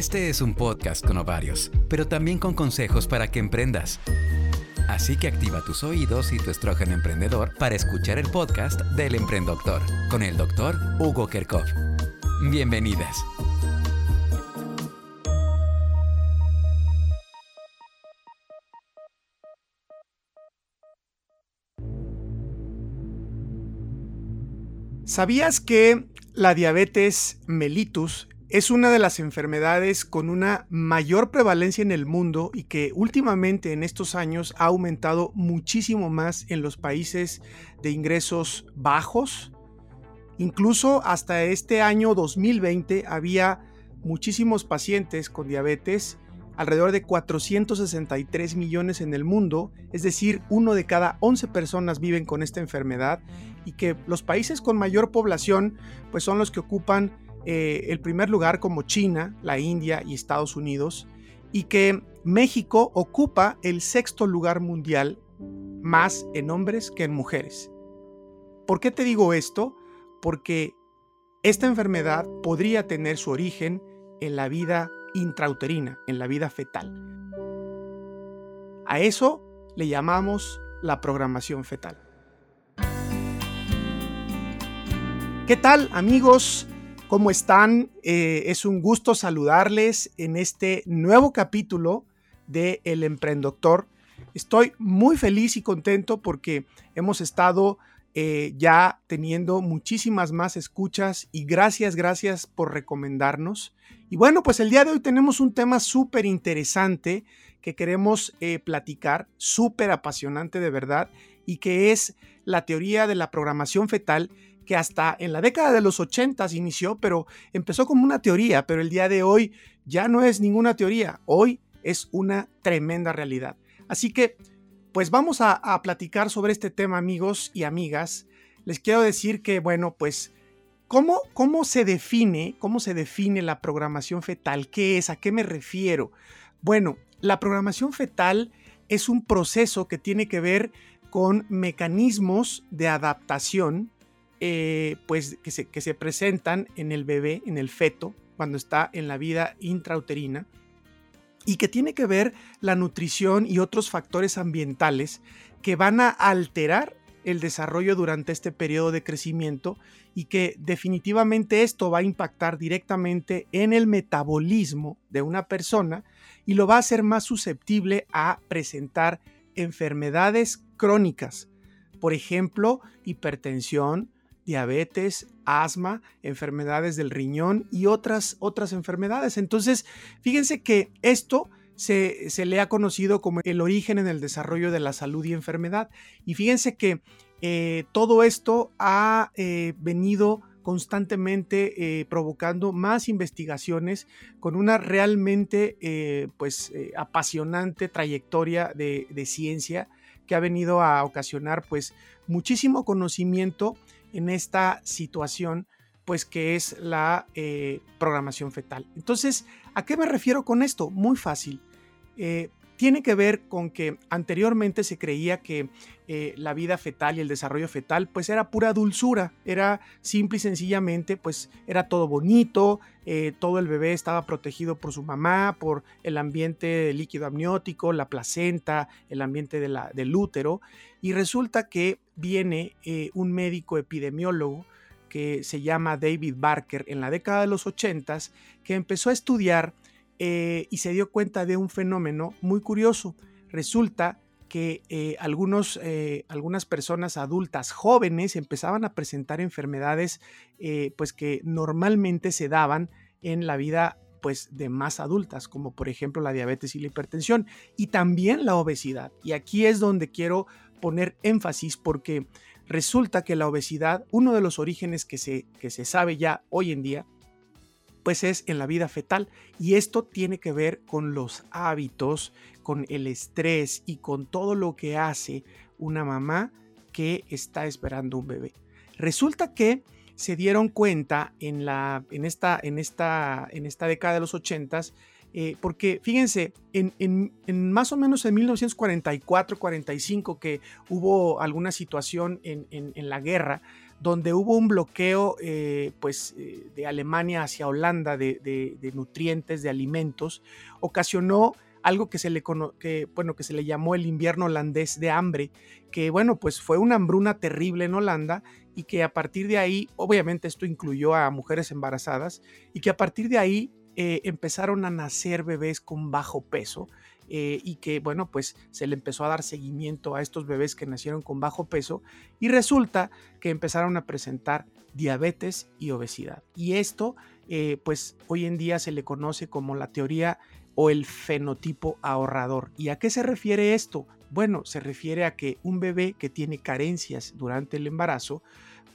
Este es un podcast con ovarios, pero también con consejos para que emprendas. Así que activa tus oídos y tu estrógeno emprendedor para escuchar el podcast del Emprendedor con el doctor Hugo Kerkov. Bienvenidas. ¿Sabías que la diabetes mellitus es una de las enfermedades con una mayor prevalencia en el mundo y que últimamente en estos años ha aumentado muchísimo más en los países de ingresos bajos. Incluso hasta este año 2020 había muchísimos pacientes con diabetes, alrededor de 463 millones en el mundo, es decir, uno de cada 11 personas viven con esta enfermedad y que los países con mayor población pues son los que ocupan eh, el primer lugar como China, la India y Estados Unidos, y que México ocupa el sexto lugar mundial más en hombres que en mujeres. ¿Por qué te digo esto? Porque esta enfermedad podría tener su origen en la vida intrauterina, en la vida fetal. A eso le llamamos la programación fetal. ¿Qué tal amigos? ¿Cómo están? Eh, es un gusto saludarles en este nuevo capítulo de El Emprendedor. Estoy muy feliz y contento porque hemos estado eh, ya teniendo muchísimas más escuchas y gracias, gracias por recomendarnos. Y bueno, pues el día de hoy tenemos un tema súper interesante que queremos eh, platicar, súper apasionante de verdad, y que es la teoría de la programación fetal que hasta en la década de los 80 inició, pero empezó como una teoría, pero el día de hoy ya no es ninguna teoría, hoy es una tremenda realidad. Así que, pues vamos a, platicar sobre este tema, amigos y amigas. Les quiero decir que, bueno, pues, ¿cómo, ¿cómo se define, cómo se define la programación fetal? ¿Qué es? ¿A qué me refiero? Bueno, la programación fetal es un proceso que tiene que ver con mecanismos de adaptación eh, pues que se, que se presentan en el bebé, en el feto, cuando está en la vida intrauterina y que tiene que ver la nutrición y otros factores ambientales que van a alterar el desarrollo durante este periodo de crecimiento y que definitivamente esto va a impactar directamente en el metabolismo de una persona y lo va a hacer más susceptible a presentar enfermedades crónicas, por ejemplo, hipertensión, diabetes, asma, enfermedades del riñón y otras, otras enfermedades. Entonces, fíjense que esto se, le ha conocido como el origen en el desarrollo de la salud y enfermedad. Y fíjense que eh, todo esto ha eh, venido constantemente eh, provocando más investigaciones con una realmente pues apasionante trayectoria de, de, ciencia que ha venido a ocasionar pues muchísimo conocimiento en esta situación, pues que es la eh, programación fetal. Entonces, ¿a qué me refiero con esto? Muy fácil. Eh, tiene que ver con que anteriormente se creía que eh, la vida fetal y el desarrollo fetal pues era pura dulzura, era simple y sencillamente pues era todo bonito, todo el bebé estaba protegido por su mamá, por el ambiente líquido amniótico, la placenta, el ambiente del útero y resulta que viene eh, un médico epidemiólogo que se llama David Barker en la década de los 80 que empezó a estudiar eh, y se dio cuenta de un fenómeno muy curioso. Resulta que eh, algunos, algunas personas adultas jóvenes empezaban a presentar enfermedades pues que normalmente se daban en la vida pues de más adultas, como por ejemplo la diabetes y la hipertensión y también la obesidad. Y aquí es donde quiero poner énfasis porque resulta que la obesidad, uno de los orígenes que se, que se sabe ya hoy en día, pues es en la vida fetal y esto tiene que ver con los hábitos, con el estrés y con todo lo que hace una mamá que está esperando un bebé. Resulta que se dieron cuenta en, la, en, esta, en, esta, en esta década de los 80 eh, porque fíjense, en, más o menos en 1944-45 que hubo alguna situación en, la guerra, donde hubo un bloqueo eh, pues, eh, de Alemania hacia Holanda de, nutrientes, de alimentos, ocasionó algo que se, le, bueno, que se le llamó el invierno holandés de hambre, que bueno, pues fue una hambruna terrible en Holanda y que a partir de ahí, obviamente esto incluyó a mujeres embarazadas, y que a partir de ahí eh, empezaron a nacer bebés con bajo peso eh, y que, bueno, pues se le empezó a dar seguimiento a estos bebés que nacieron con bajo peso y resulta que empezaron a presentar diabetes y obesidad. Y esto, eh, pues hoy en día se le conoce como la teoría o el fenotipo ahorrador. ¿Y a qué se refiere esto? Bueno, se refiere a que un bebé que tiene carencias durante el embarazo,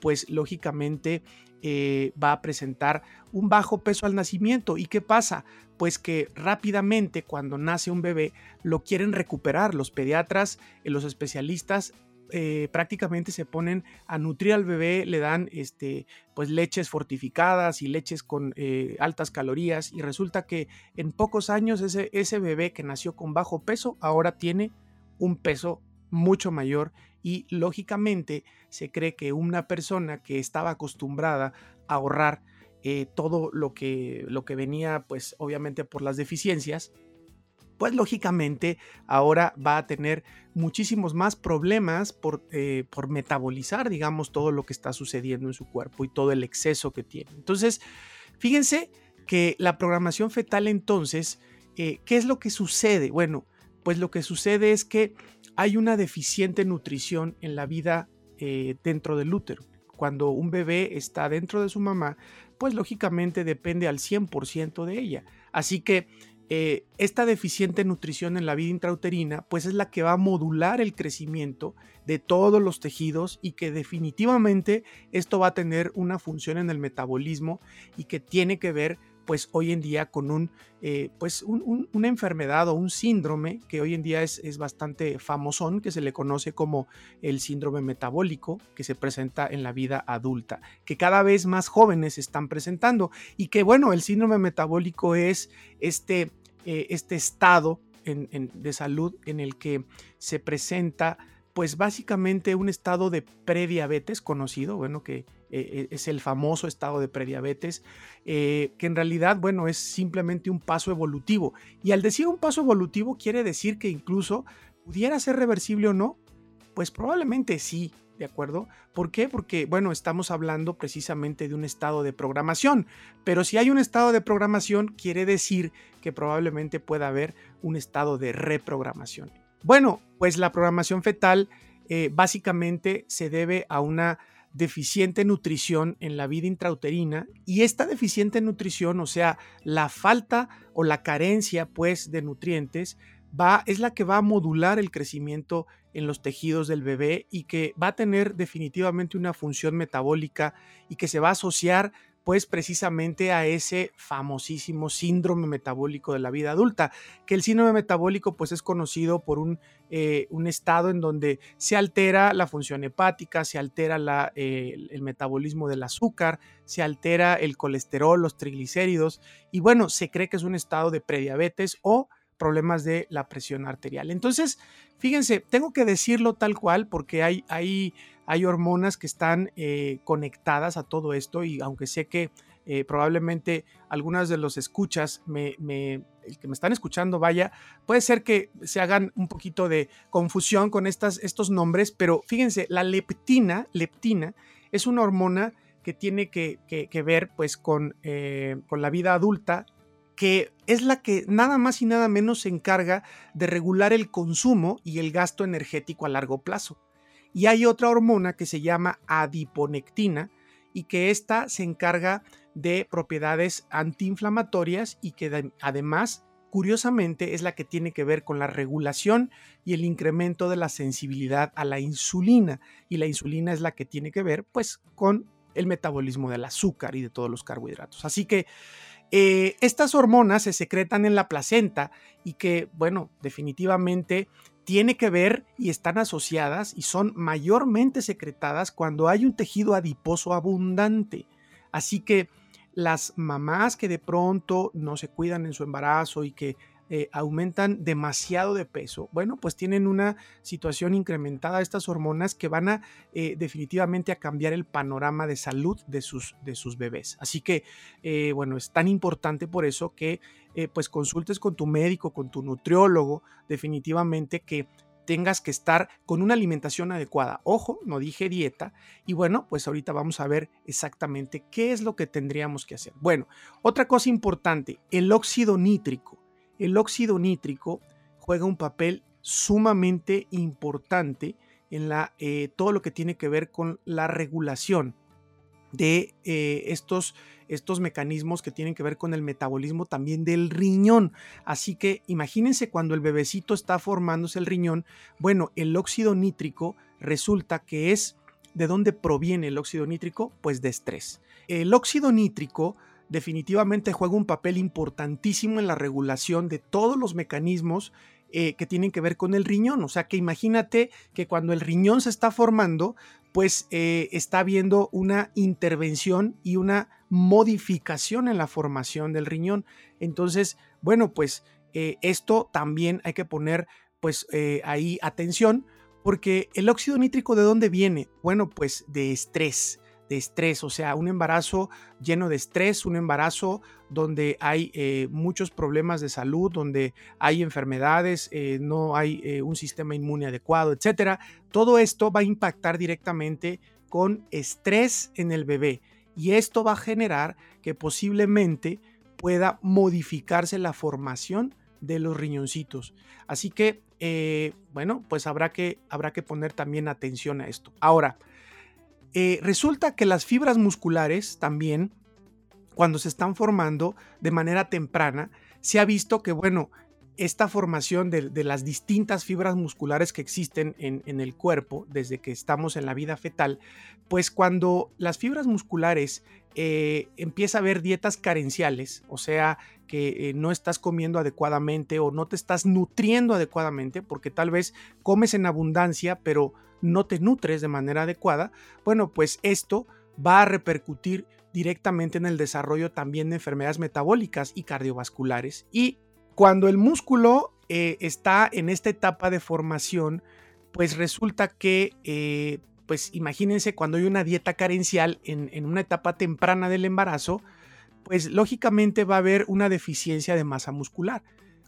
pues lógicamente eh, va a presentar un bajo peso al nacimiento. ¿Y qué pasa? Pues que rápidamente cuando nace un bebé lo quieren recuperar. Los pediatras, eh, los especialistas eh, prácticamente se ponen a nutrir al bebé, le dan este, pues leches fortificadas y leches con altas calorías y resulta que en pocos años ese, ese bebé que nació con bajo peso ahora tiene un peso mucho mayor y lógicamente se cree que una persona que estaba acostumbrada a ahorrar eh, todo lo que, lo que venía pues obviamente por las deficiencias, pues lógicamente ahora va a tener muchísimos más problemas por, eh, por, metabolizar, digamos, todo lo que está sucediendo en su cuerpo y todo el exceso que tiene. Entonces, fíjense que la programación fetal entonces, eh, ¿qué es lo que sucede? Bueno, pues lo que sucede es que hay una deficiente nutrición en la vida dentro del útero. Cuando un bebé está dentro de su mamá, pues lógicamente depende al 100% de ella. Así que eh, esta deficiente nutrición en la vida intrauterina, pues es la que va a modular el crecimiento de todos los tejidos y que definitivamente esto va a tener una función en el metabolismo y que tiene que ver pues hoy en día con un, eh, pues una enfermedad o un síndrome que hoy en día es, es, bastante famosón, que se le conoce como el síndrome metabólico, que se presenta en la vida adulta, que cada vez más jóvenes están presentando y que bueno, el síndrome metabólico es este, eh, este estado de salud en el que se presenta pues básicamente un estado de prediabetes conocido, bueno, que eh, es el famoso estado de prediabetes, eh, que en realidad, bueno, es simplemente un paso evolutivo. Y al decir un paso evolutivo quiere decir que incluso pudiera ser reversible o no, pues probablemente sí, ¿de acuerdo? ¿Por qué? Porque, bueno, estamos hablando precisamente de un estado de programación, pero si hay un estado de programación, quiere decir que probablemente pueda haber un estado de reprogramación. Bueno, pues la programación fetal eh, básicamente se debe a una deficiente nutrición en la vida intrauterina y esta deficiente nutrición, o sea, la falta o la carencia pues de nutrientes va es la que va a modular el crecimiento en los tejidos del bebé y que va a tener definitivamente una función metabólica y que se va a asociar pues precisamente a ese famosísimo síndrome metabólico de la vida adulta, que el síndrome metabólico pues es conocido por un, eh, un estado en donde se altera la función hepática, se altera eh, el metabolismo del azúcar, se altera el colesterol, los triglicéridos y bueno, se cree que es un estado de prediabetes o problemas de la presión arterial. Entonces, fíjense, tengo que decirlo tal cual porque hay, hay, hay hormonas que están eh, conectadas a todo esto y aunque sé que eh, probablemente algunas de los escuchas me, me, el que me están escuchando, vaya, puede ser que se hagan un poquito de confusión con estos nombres, pero fíjense, la leptina, leptina es una hormona que tiene que, que, ver pues con, eh, con la vida adulta que es la que nada más y nada menos se encarga de regular el consumo y el gasto energético a largo plazo. Y hay otra hormona que se llama adiponectina y que esta se encarga de propiedades antiinflamatorias y que además, curiosamente, es la que tiene que ver con la regulación y el incremento de la sensibilidad a la insulina. Y la insulina es la que tiene que ver pues con el metabolismo del azúcar y de todos los carbohidratos. Así que eh, estas hormonas se secretan en la placenta y que, bueno, definitivamente tiene que ver y están asociadas y son mayormente secretadas cuando hay un tejido adiposo abundante. Así que las mamás que de pronto no se cuidan en su embarazo y que eh, aumentan demasiado de peso, bueno, pues tienen una situación incrementada estas hormonas que van a eh, definitivamente a cambiar el panorama de salud de sus, de sus bebés. Así que, eh, bueno, es tan importante por eso que pues consultes con tu médico, con tu nutriólogo, definitivamente que tengas que estar con una alimentación adecuada. Ojo, no dije dieta. Y bueno, pues ahorita vamos a ver exactamente qué es lo que tendríamos que hacer. Bueno, otra cosa importante, el óxido nítrico. El óxido nítrico juega un papel sumamente importante en la, eh, todo lo que tiene que ver con la regulación de eh, estos, estos mecanismos que tienen que ver con el metabolismo también del riñón. Así que imagínense cuando el bebecito está formándose el riñón, bueno, el óxido nítrico resulta que es ¿de dónde proviene el óxido nítrico? Pues de estrés. El óxido nítrico definitivamente juega un papel importantísimo en la regulación de todos los mecanismos eh, que tienen que ver con el riñón. O sea que imagínate que cuando el riñón se está formando, pues eh, está habiendo una intervención y una modificación en la formación del riñón. Entonces, bueno, pues eh, esto también hay que poner pues ahí atención porque el óxido nítrico de dónde viene? Bueno, pues de estrés de estrés, o sea, un embarazo lleno de estrés, un embarazo donde hay eh, muchos problemas de salud, donde hay enfermedades, eh, no hay eh, un sistema inmune adecuado, etcétera. Todo esto va a impactar directamente con estrés en el bebé y esto va a generar que posiblemente pueda modificarse la formación de los riñoncitos. Así que, bueno, pues habrá que, habrá que poner también atención a esto. Ahora, eh, resulta que las fibras musculares también, cuando se están formando de manera temprana, se ha visto que, bueno, esta formación de, las distintas fibras musculares que existen en, el cuerpo desde que estamos en la vida fetal, pues cuando las fibras musculares eh, empieza a haber dietas carenciales, o sea, que eh, no estás comiendo adecuadamente o no te estás nutriendo adecuadamente, porque tal vez comes en abundancia, pero no te nutres de manera adecuada, bueno, pues esto va a repercutir directamente en el desarrollo también de enfermedades metabólicas y cardiovasculares. Y cuando el músculo eh, está en esta etapa de formación, pues resulta que, eh, pues imagínense cuando hay una dieta carencial en, una etapa temprana del embarazo, pues lógicamente va a haber una deficiencia de masa muscular.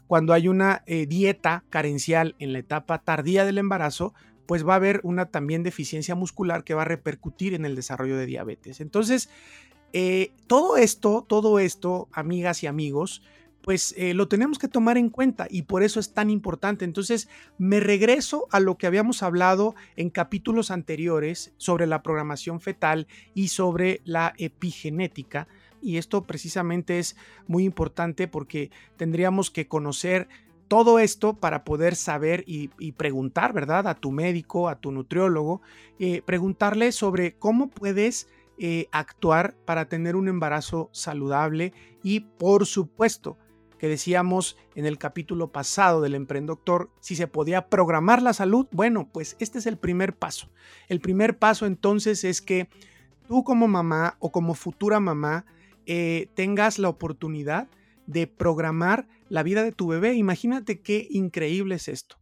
Cuando hay una eh, dieta carencial en la etapa tardía del embarazo, pues va a haber una también deficiencia muscular que va a repercutir en el desarrollo de diabetes. Entonces, eh, todo esto, todo esto, amigas y amigos, pues eh, lo tenemos que tomar en cuenta y por eso es tan importante. Entonces, me regreso a lo que habíamos hablado en capítulos anteriores sobre la programación fetal y sobre la epigenética. Y esto precisamente es muy importante porque tendríamos que conocer todo esto para poder saber y, preguntar, ¿verdad? A tu médico, a tu nutriólogo, eh, preguntarle sobre cómo puedes eh, actuar para tener un embarazo saludable y, por supuesto, que decíamos en el capítulo pasado del Emprendoctor, si se podía programar la salud, bueno, pues este es el primer paso. El primer paso entonces es que tú como mamá o como futura mamá eh, tengas la oportunidad de programar la vida de tu bebé. Imagínate qué increíble es esto.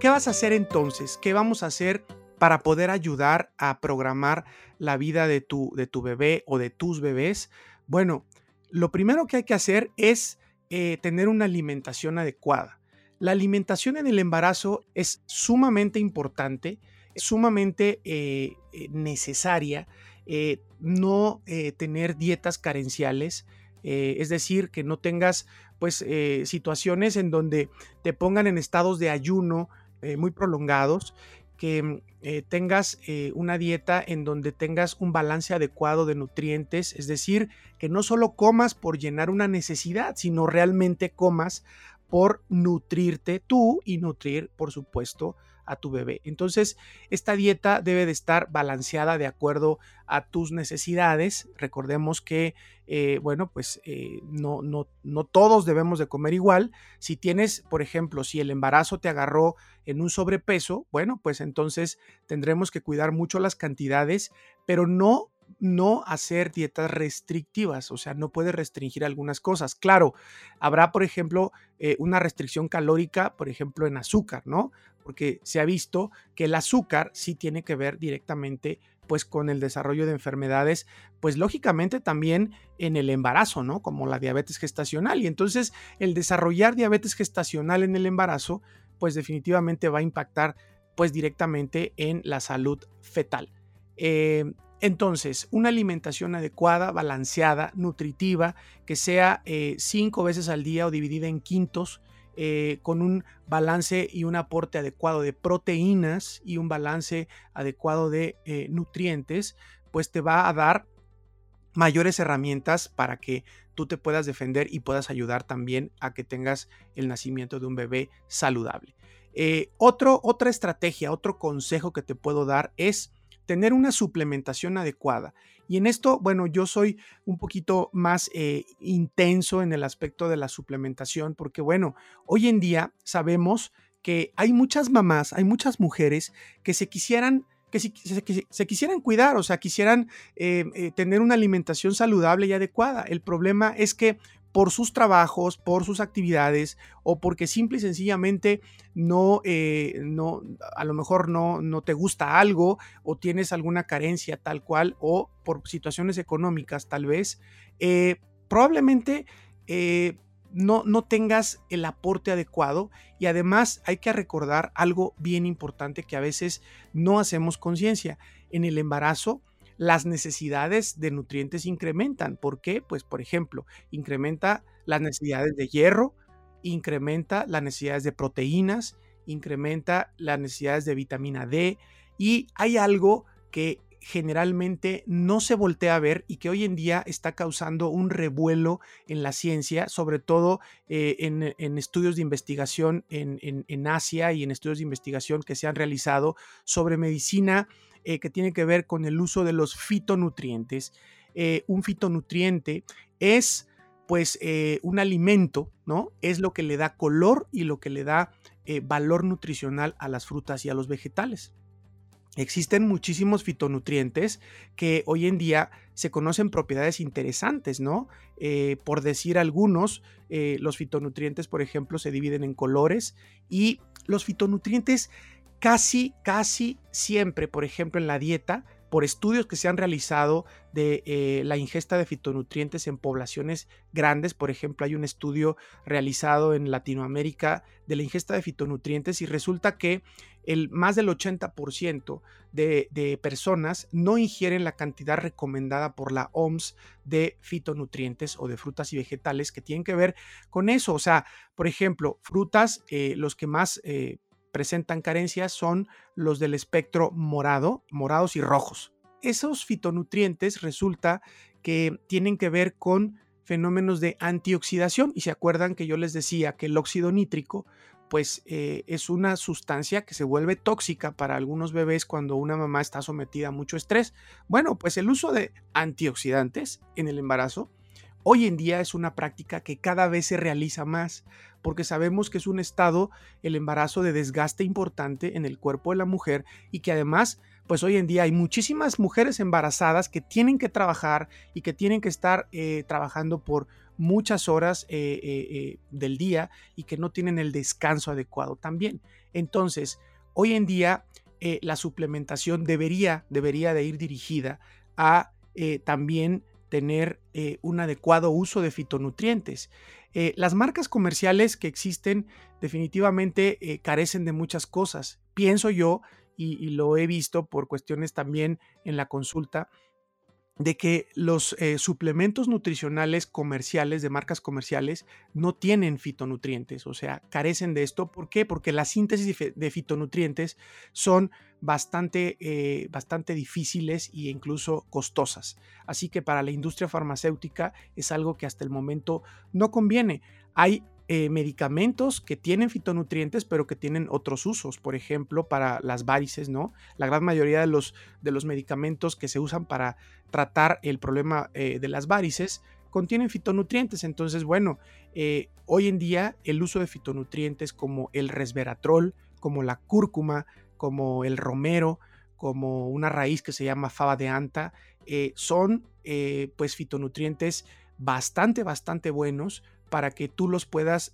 ¿Qué vas a hacer entonces? ¿Qué vamos a hacer para poder ayudar a programar la vida de tu, de tu bebé o de tus bebés? Bueno, lo primero que hay que hacer es eh, tener una alimentación adecuada. La alimentación en el embarazo es sumamente importante, sumamente eh, eh, necesaria eh, no eh, tener dietas carenciales, eh, es decir, que no tengas pues situaciones en donde te pongan en estados de ayuno muy prolongados, que mm, tengas una dieta en donde tengas un balance adecuado de nutrientes, es decir, que no solo comas por llenar una necesidad, sino realmente comas por nutrirte tú y nutrir, por supuesto, a tu bebé. Entonces, esta dieta debe de estar balanceada de acuerdo a tus necesidades. Recordemos que, eh, bueno, pues eh, no, no, no todos debemos de comer igual. Si tienes, por ejemplo, si el embarazo te agarró en un sobrepeso, bueno, pues entonces tendremos que cuidar mucho las cantidades, pero no no hacer dietas restrictivas, o sea, no puedes restringir algunas cosas. Claro, habrá, por ejemplo, eh, una restricción calórica, por ejemplo, en azúcar, ¿no? Porque se ha visto que el azúcar sí tiene que ver directamente pues con el desarrollo de enfermedades, pues lógicamente también en el embarazo, ¿no? Como la diabetes gestacional. Y entonces el desarrollar diabetes gestacional en el embarazo, pues definitivamente va a impactar pues directamente en la salud fetal. Eh, entonces, una alimentación adecuada, balanceada, nutritiva, que sea eh, cinco veces al día o dividida en quintos, eh, con un balance y un aporte adecuado de proteínas y un balance adecuado de nutrientes, pues te va a dar mayores herramientas para que tú te puedas defender y puedas ayudar también a que tengas el nacimiento de un bebé saludable. otro, otra estrategia, otro consejo que te puedo dar es tener una suplementación adecuada. Y en esto, bueno, yo soy un poquito más eh, intenso en el aspecto de la suplementación, porque bueno, hoy en día sabemos que hay muchas mamás, hay muchas mujeres que se quisieran que se, quisieran cuidar, o sea, quisieran eh, eh, tener una alimentación saludable y adecuada. El problema es que por sus trabajos, por sus actividades o porque simple y sencillamente no, eh, no a lo mejor no, no te gusta algo o tienes alguna carencia tal cual o por situaciones económicas tal vez, eh, probablemente eh, no, no tengas el aporte adecuado y además hay que recordar algo bien importante que a veces no hacemos conciencia. En el embarazo, las necesidades de nutrientes incrementan. ¿Por qué? Pues, por ejemplo, incrementa las necesidades de hierro, incrementa las necesidades de proteínas, incrementa las necesidades de vitamina D y hay algo que generalmente no se voltea a ver y que hoy en día está causando un revuelo en la ciencia, sobre todo eh, en, estudios de investigación en, en, Asia y en estudios de investigación que se han realizado sobre medicina eh, que tiene que ver con el uso de los fitonutrientes. Eh, un fitonutriente es pues eh, un alimento, ¿no? Es lo que le da color y lo que le da valor nutricional a las frutas y a los vegetales. Existen muchísimos fitonutrientes que hoy en día se conocen propiedades interesantes, ¿no? por decir algunos, los fitonutrientes, por ejemplo, se dividen en colores y los fitonutrientes casi, casi siempre, por ejemplo, en la dieta, por estudios que se han realizado de eh, la ingesta de fitonutrientes en poblaciones grandes. Por ejemplo, hay un estudio realizado en Latinoamérica de la ingesta de fitonutrientes y resulta que el, más del 80% de, de personas no ingieren la cantidad recomendada por la OMS de fitonutrientes o de frutas y vegetales que tienen que ver con eso. O sea, por ejemplo, frutas, eh, los que más... Eh, presentan carencias son los del espectro morado, morados y rojos. Esos fitonutrientes resulta que tienen que ver con fenómenos de antioxidación y se acuerdan que yo les decía que el óxido nítrico pues eh, es una sustancia que se vuelve tóxica para algunos bebés cuando una mamá está sometida a mucho estrés. Bueno, pues el uso de antioxidantes en el embarazo hoy en día es una práctica que cada vez se realiza más porque sabemos que es un estado, el embarazo, de desgaste importante en el cuerpo de la mujer y que además, pues hoy en día hay muchísimas mujeres embarazadas que tienen que trabajar y que tienen que estar eh, trabajando por muchas horas eh, eh, del día y que no tienen el descanso adecuado también. Entonces, hoy en día la suplementación debería, debería de ir dirigida a también tener un adecuado uso de fitonutrientes. Eh, las marcas comerciales que existen definitivamente eh, carecen de muchas cosas. Pienso yo, y, lo he visto por cuestiones también en la consulta, de que los eh, suplementos nutricionales comerciales, de marcas comerciales, no tienen fitonutrientes, o sea, carecen de esto. ¿Por qué? Porque las síntesis de fitonutrientes son bastante, eh, bastante difíciles e incluso costosas. Así que para la industria farmacéutica es algo que hasta el momento no conviene. Hay eh, medicamentos que tienen fitonutrientes, pero que tienen otros usos, por ejemplo, para las varices, ¿no? La gran mayoría de los, de los medicamentos que se usan para tratar el problema eh, de las varices contienen fitonutrientes. Entonces, bueno, eh, hoy en día el uso de fitonutrientes como el resveratrol, como la cúrcuma, como el romero, como una raíz que se llama fava de anta, son pues fitonutrientes bastante, bastante buenos para que tú los puedas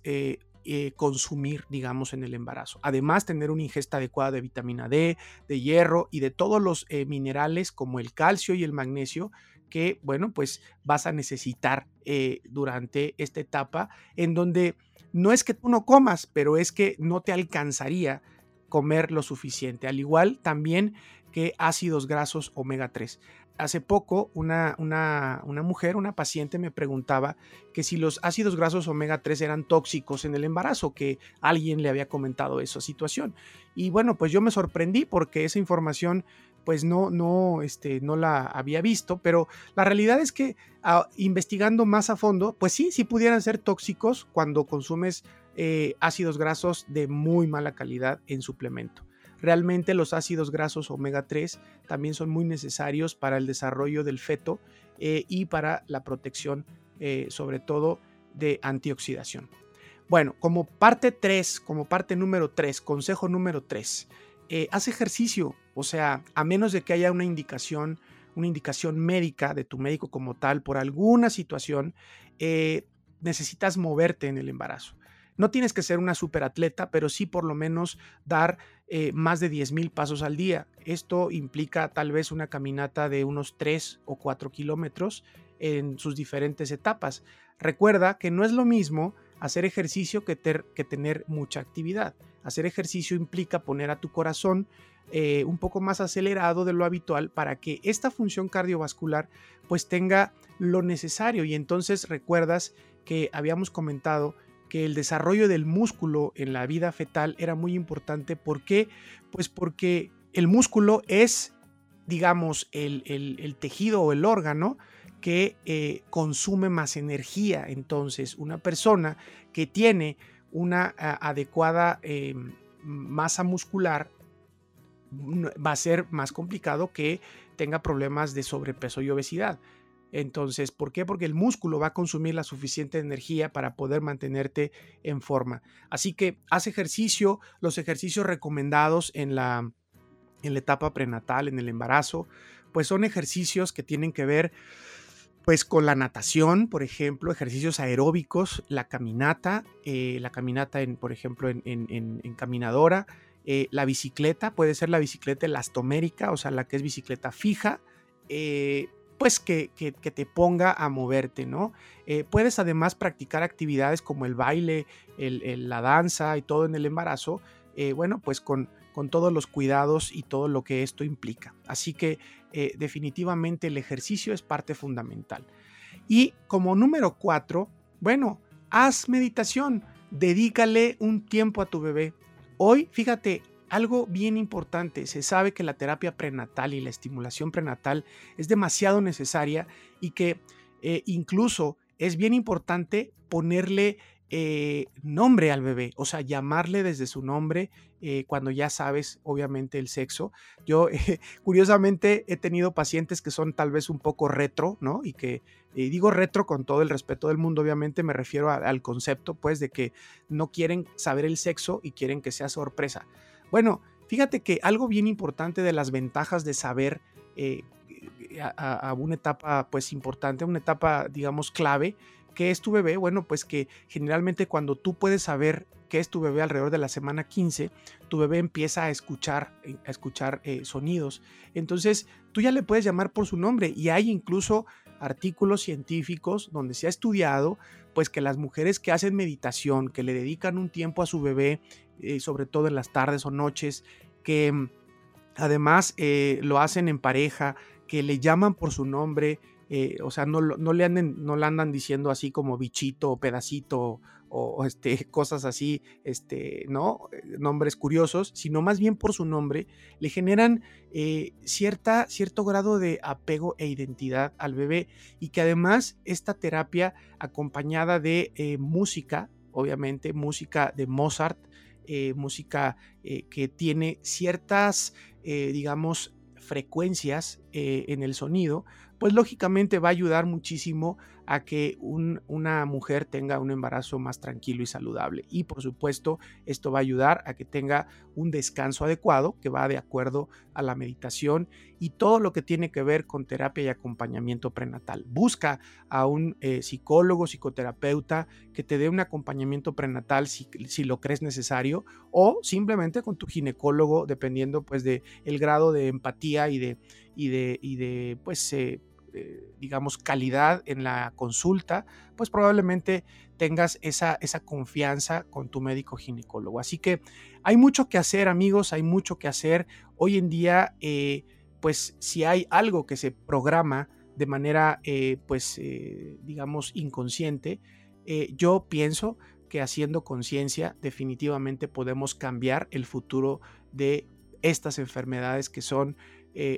eh, consumir, digamos, en el embarazo. Además, tener una ingesta adecuada de vitamina D, de hierro y de todos los eh, minerales como el calcio y el magnesio que, bueno, pues vas a necesitar eh, durante esta etapa en donde no es que tú no comas, pero es que no te alcanzaría comer lo suficiente. Al igual también que ácidos grasos omega 3 hace poco una, una, mujer, una paciente me preguntaba que si los ácidos grasos omega 3 eran tóxicos en el embarazo, que alguien le había comentado esa situación. Y bueno, pues yo me sorprendí porque esa información pues no, no, este, no la había visto, pero la realidad es que ah, investigando más a fondo, pues sí, sí pudieran ser tóxicos cuando consumes eh, ácidos grasos de muy mala calidad en suplemento. Realmente los ácidos grasos omega 3 también son muy necesarios para el desarrollo del feto eh, y para la protección eh, sobre todo de antioxidación. Bueno, como parte 3, como parte número 3, consejo número 3, eh, haz ejercicio, o sea, a menos de que haya una indicación, una indicación médica de tu médico como tal por alguna situación, necesitas moverte en el embarazo. No tienes que ser una superatleta, pero sí por lo menos dar eh, más de 10 mil pasos al día. Esto implica tal vez una caminata de unos 3 o 4 kilómetros en sus diferentes etapas. Recuerda que no es lo mismo hacer ejercicio que, que tener mucha actividad. Hacer ejercicio implica poner a tu corazón eh, un poco más acelerado de lo habitual para que esta función cardiovascular pues tenga lo necesario y entonces recuerdas que habíamos comentado que el desarrollo del músculo en la vida fetal era muy importante. ¿Por qué? Pues porque el músculo es, digamos, el, tejido o el órgano que eh, consume más energía. Entonces, una persona que tiene una adecuada em, masa muscular va a ser más complicado que tenga problemas de sobrepeso y obesidad. Entonces, ¿por qué? Porque el músculo va a consumir la suficiente energía para poder mantenerte en forma. Así que haz ejercicio, los ejercicios recomendados en la, en la etapa prenatal, en el embarazo, pues son ejercicios que tienen que ver pues con la natación, por ejemplo, ejercicios aeróbicos, la caminata, eh, la caminata, en, por ejemplo, en, caminadora, eh, la bicicleta, puede ser la bicicleta elastomérica, o sea, la que es bicicleta fija, eh, pues que, te ponga a moverte, ¿no? Eh, puedes además practicar actividades como el baile, la danza y todo en el embarazo, eh, bueno, pues con, con, todos los cuidados y todo lo que esto implica. Así que eh, definitivamente el ejercicio es parte fundamental. Y como número cuatro, bueno, haz meditación, dedícale un tiempo a tu bebé. Hoy, fíjate, algo bien importante, se sabe que la terapia prenatal y la estimulación prenatal es demasiado necesaria y que eh, incluso es bien importante ponerle eh, nombre al bebé, o sea, llamarle desde su nombre eh, cuando ya sabes, obviamente, el sexo. Yo, curiosamente, he tenido pacientes que son tal vez un poco retro, ¿no? Y que digo retro con todo el respeto del mundo, obviamente, me refiero al concepto, pues, de que no quieren saber el sexo y quieren que sea sorpresa. Bueno, fíjate que algo bien importante de las ventajas de saber eh, a, una etapa pues importante, una etapa digamos clave, que es tu bebé? Bueno, pues que generalmente cuando tú puedes saber qué es tu bebé alrededor de la semana 15, tu bebé empieza a escuchar, eh, a escuchar eh, sonidos. Entonces, tú ya le puedes llamar por su nombre y hay incluso artículos científicos donde se ha estudiado pues que las mujeres que hacen meditación, que le dedican un tiempo a su bebé, eh, sobre todo en las tardes o noches, que mm, además eh, lo hacen en pareja, que le llaman por su nombre, eh, o sea, no, no, le anden, no le andan diciendo así como bichito o pedacito o, este, cosas así, este, ¿no? Nombres curiosos, sino más bien por su nombre, le generan cierta, cierto grado de apego e identidad al bebé y que además esta terapia acompañada de música, obviamente música de Mozart, eh, música eh, que tiene ciertas, eh, digamos, frecuencias eh, en el sonido, pues lógicamente va a ayudar muchísimo a que una mujer tenga un embarazo más tranquilo y saludable. Y por supuesto, esto va a ayudar a que tenga un descanso adecuado que va de acuerdo a la meditación y todo lo que tiene que ver con terapia y acompañamiento prenatal. Busca a un eh, psicólogo, psicoterapeuta que te dé un acompañamiento prenatal si, si, lo crees necesario o simplemente con tu ginecólogo dependiendo pues de el grado de empatía y de, y de, y de pues eh, eh, digamos, calidad en la consulta, pues probablemente tengas esa, esa confianza con tu médico ginecólogo. Así que hay mucho que hacer, amigos, hay mucho que hacer. Hoy en día, eh, pues si hay algo que se programa de manera, pues, digamos, inconsciente, yo pienso que haciendo conciencia definitivamente podemos cambiar el futuro de estas enfermedades que son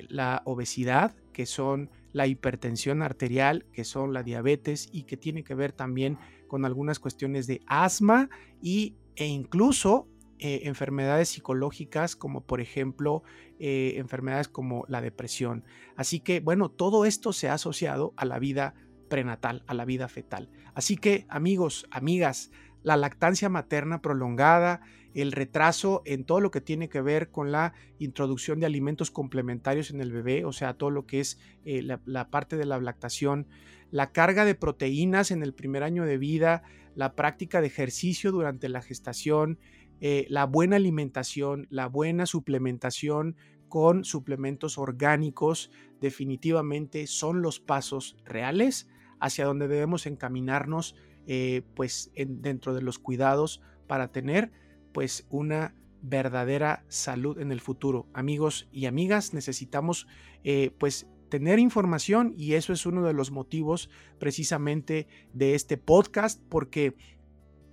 la obesidad, que son la hipertensión arterial, que son la diabetes y que tiene que ver también con algunas cuestiones de asma y, e incluso eh, enfermedades psicológicas como por ejemplo eh, enfermedades como la depresión. Así que bueno, todo esto se ha asociado a la vida prenatal, a la vida fetal. Así que amigos, amigas, la lactancia materna prolongada, el retraso en todo lo que tiene que ver con la introducción de alimentos complementarios en el bebé, o sea, todo lo que es eh, la, parte de la lactación, la carga de proteínas en el primer año de vida, la práctica de ejercicio durante la gestación, eh, la buena alimentación, la buena suplementación con suplementos orgánicos, definitivamente son los pasos reales hacia donde debemos encaminarnos eh, pues dentro de los cuidados para tener pues una verdadera salud en el futuro. Amigos y amigas, necesitamos eh, pues tener información y eso es uno de los motivos precisamente de este podcast porque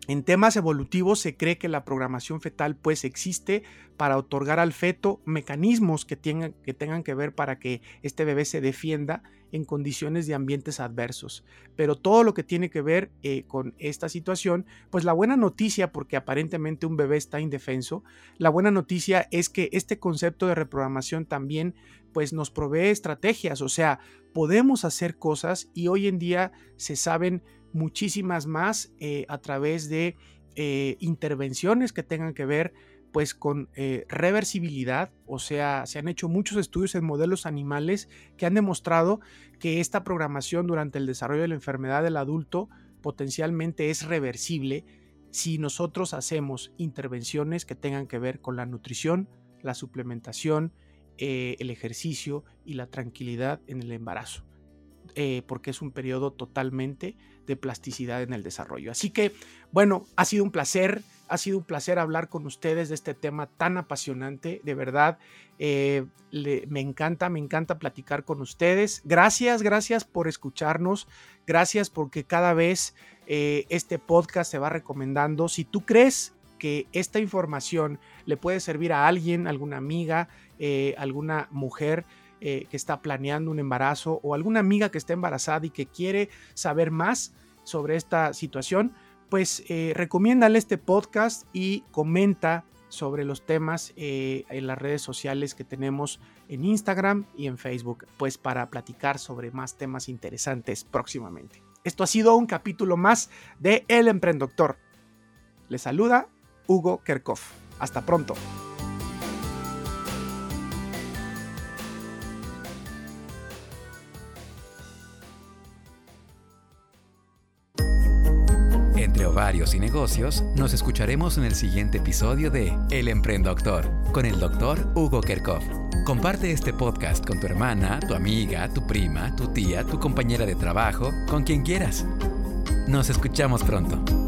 en temas evolutivos se cree que la programación fetal pues existe para otorgar al feto mecanismos que tengan, que tengan que ver para que este bebé se defienda en condiciones de ambientes adversos. Pero todo lo que tiene que ver eh, con esta situación, pues la buena noticia, porque aparentemente un bebé está indefenso, la buena noticia es que este concepto de reprogramación también pues nos provee estrategias, o sea, podemos hacer cosas y hoy en día se saben muchísimas más eh, a través de eh, intervenciones que tengan que ver pues con eh, reversibilidad, o sea, se han hecho muchos estudios en modelos animales que han demostrado que esta programación durante el desarrollo de la enfermedad del adulto potencialmente es reversible si nosotros hacemos intervenciones que tengan que ver con la nutrición, la suplementación, el ejercicio y la tranquilidad en el embarazo. Eh, porque es un periodo totalmente de plasticidad en el desarrollo. Así que, bueno, ha sido un placer, ha sido un placer hablar con ustedes de este tema tan apasionante, de verdad, eh, me encanta, me encanta platicar con ustedes. Gracias, gracias por escucharnos, gracias porque cada vez eh, este podcast se va recomendando. Si tú crees que esta información le puede servir a alguien, alguna amiga, alguna mujer, eh, que está planeando un embarazo o alguna amiga que está embarazada y que quiere saber más sobre esta situación, pues eh, recomiéndale este podcast y comenta sobre los temas eh, en las redes sociales que tenemos en Instagram y en Facebook, pues para platicar sobre más temas interesantes próximamente. Esto ha sido un capítulo más de El Emprendedor. Le saluda Hugo Kerkhoff. Hasta pronto. Varios y negocios, nos escucharemos en el siguiente episodio de El Emprendedor con el doctor Hugo Kerkhoff. Comparte este podcast con tu hermana, tu amiga, tu prima, tu tía, tu compañera de trabajo, con quien quieras. Nos escuchamos pronto.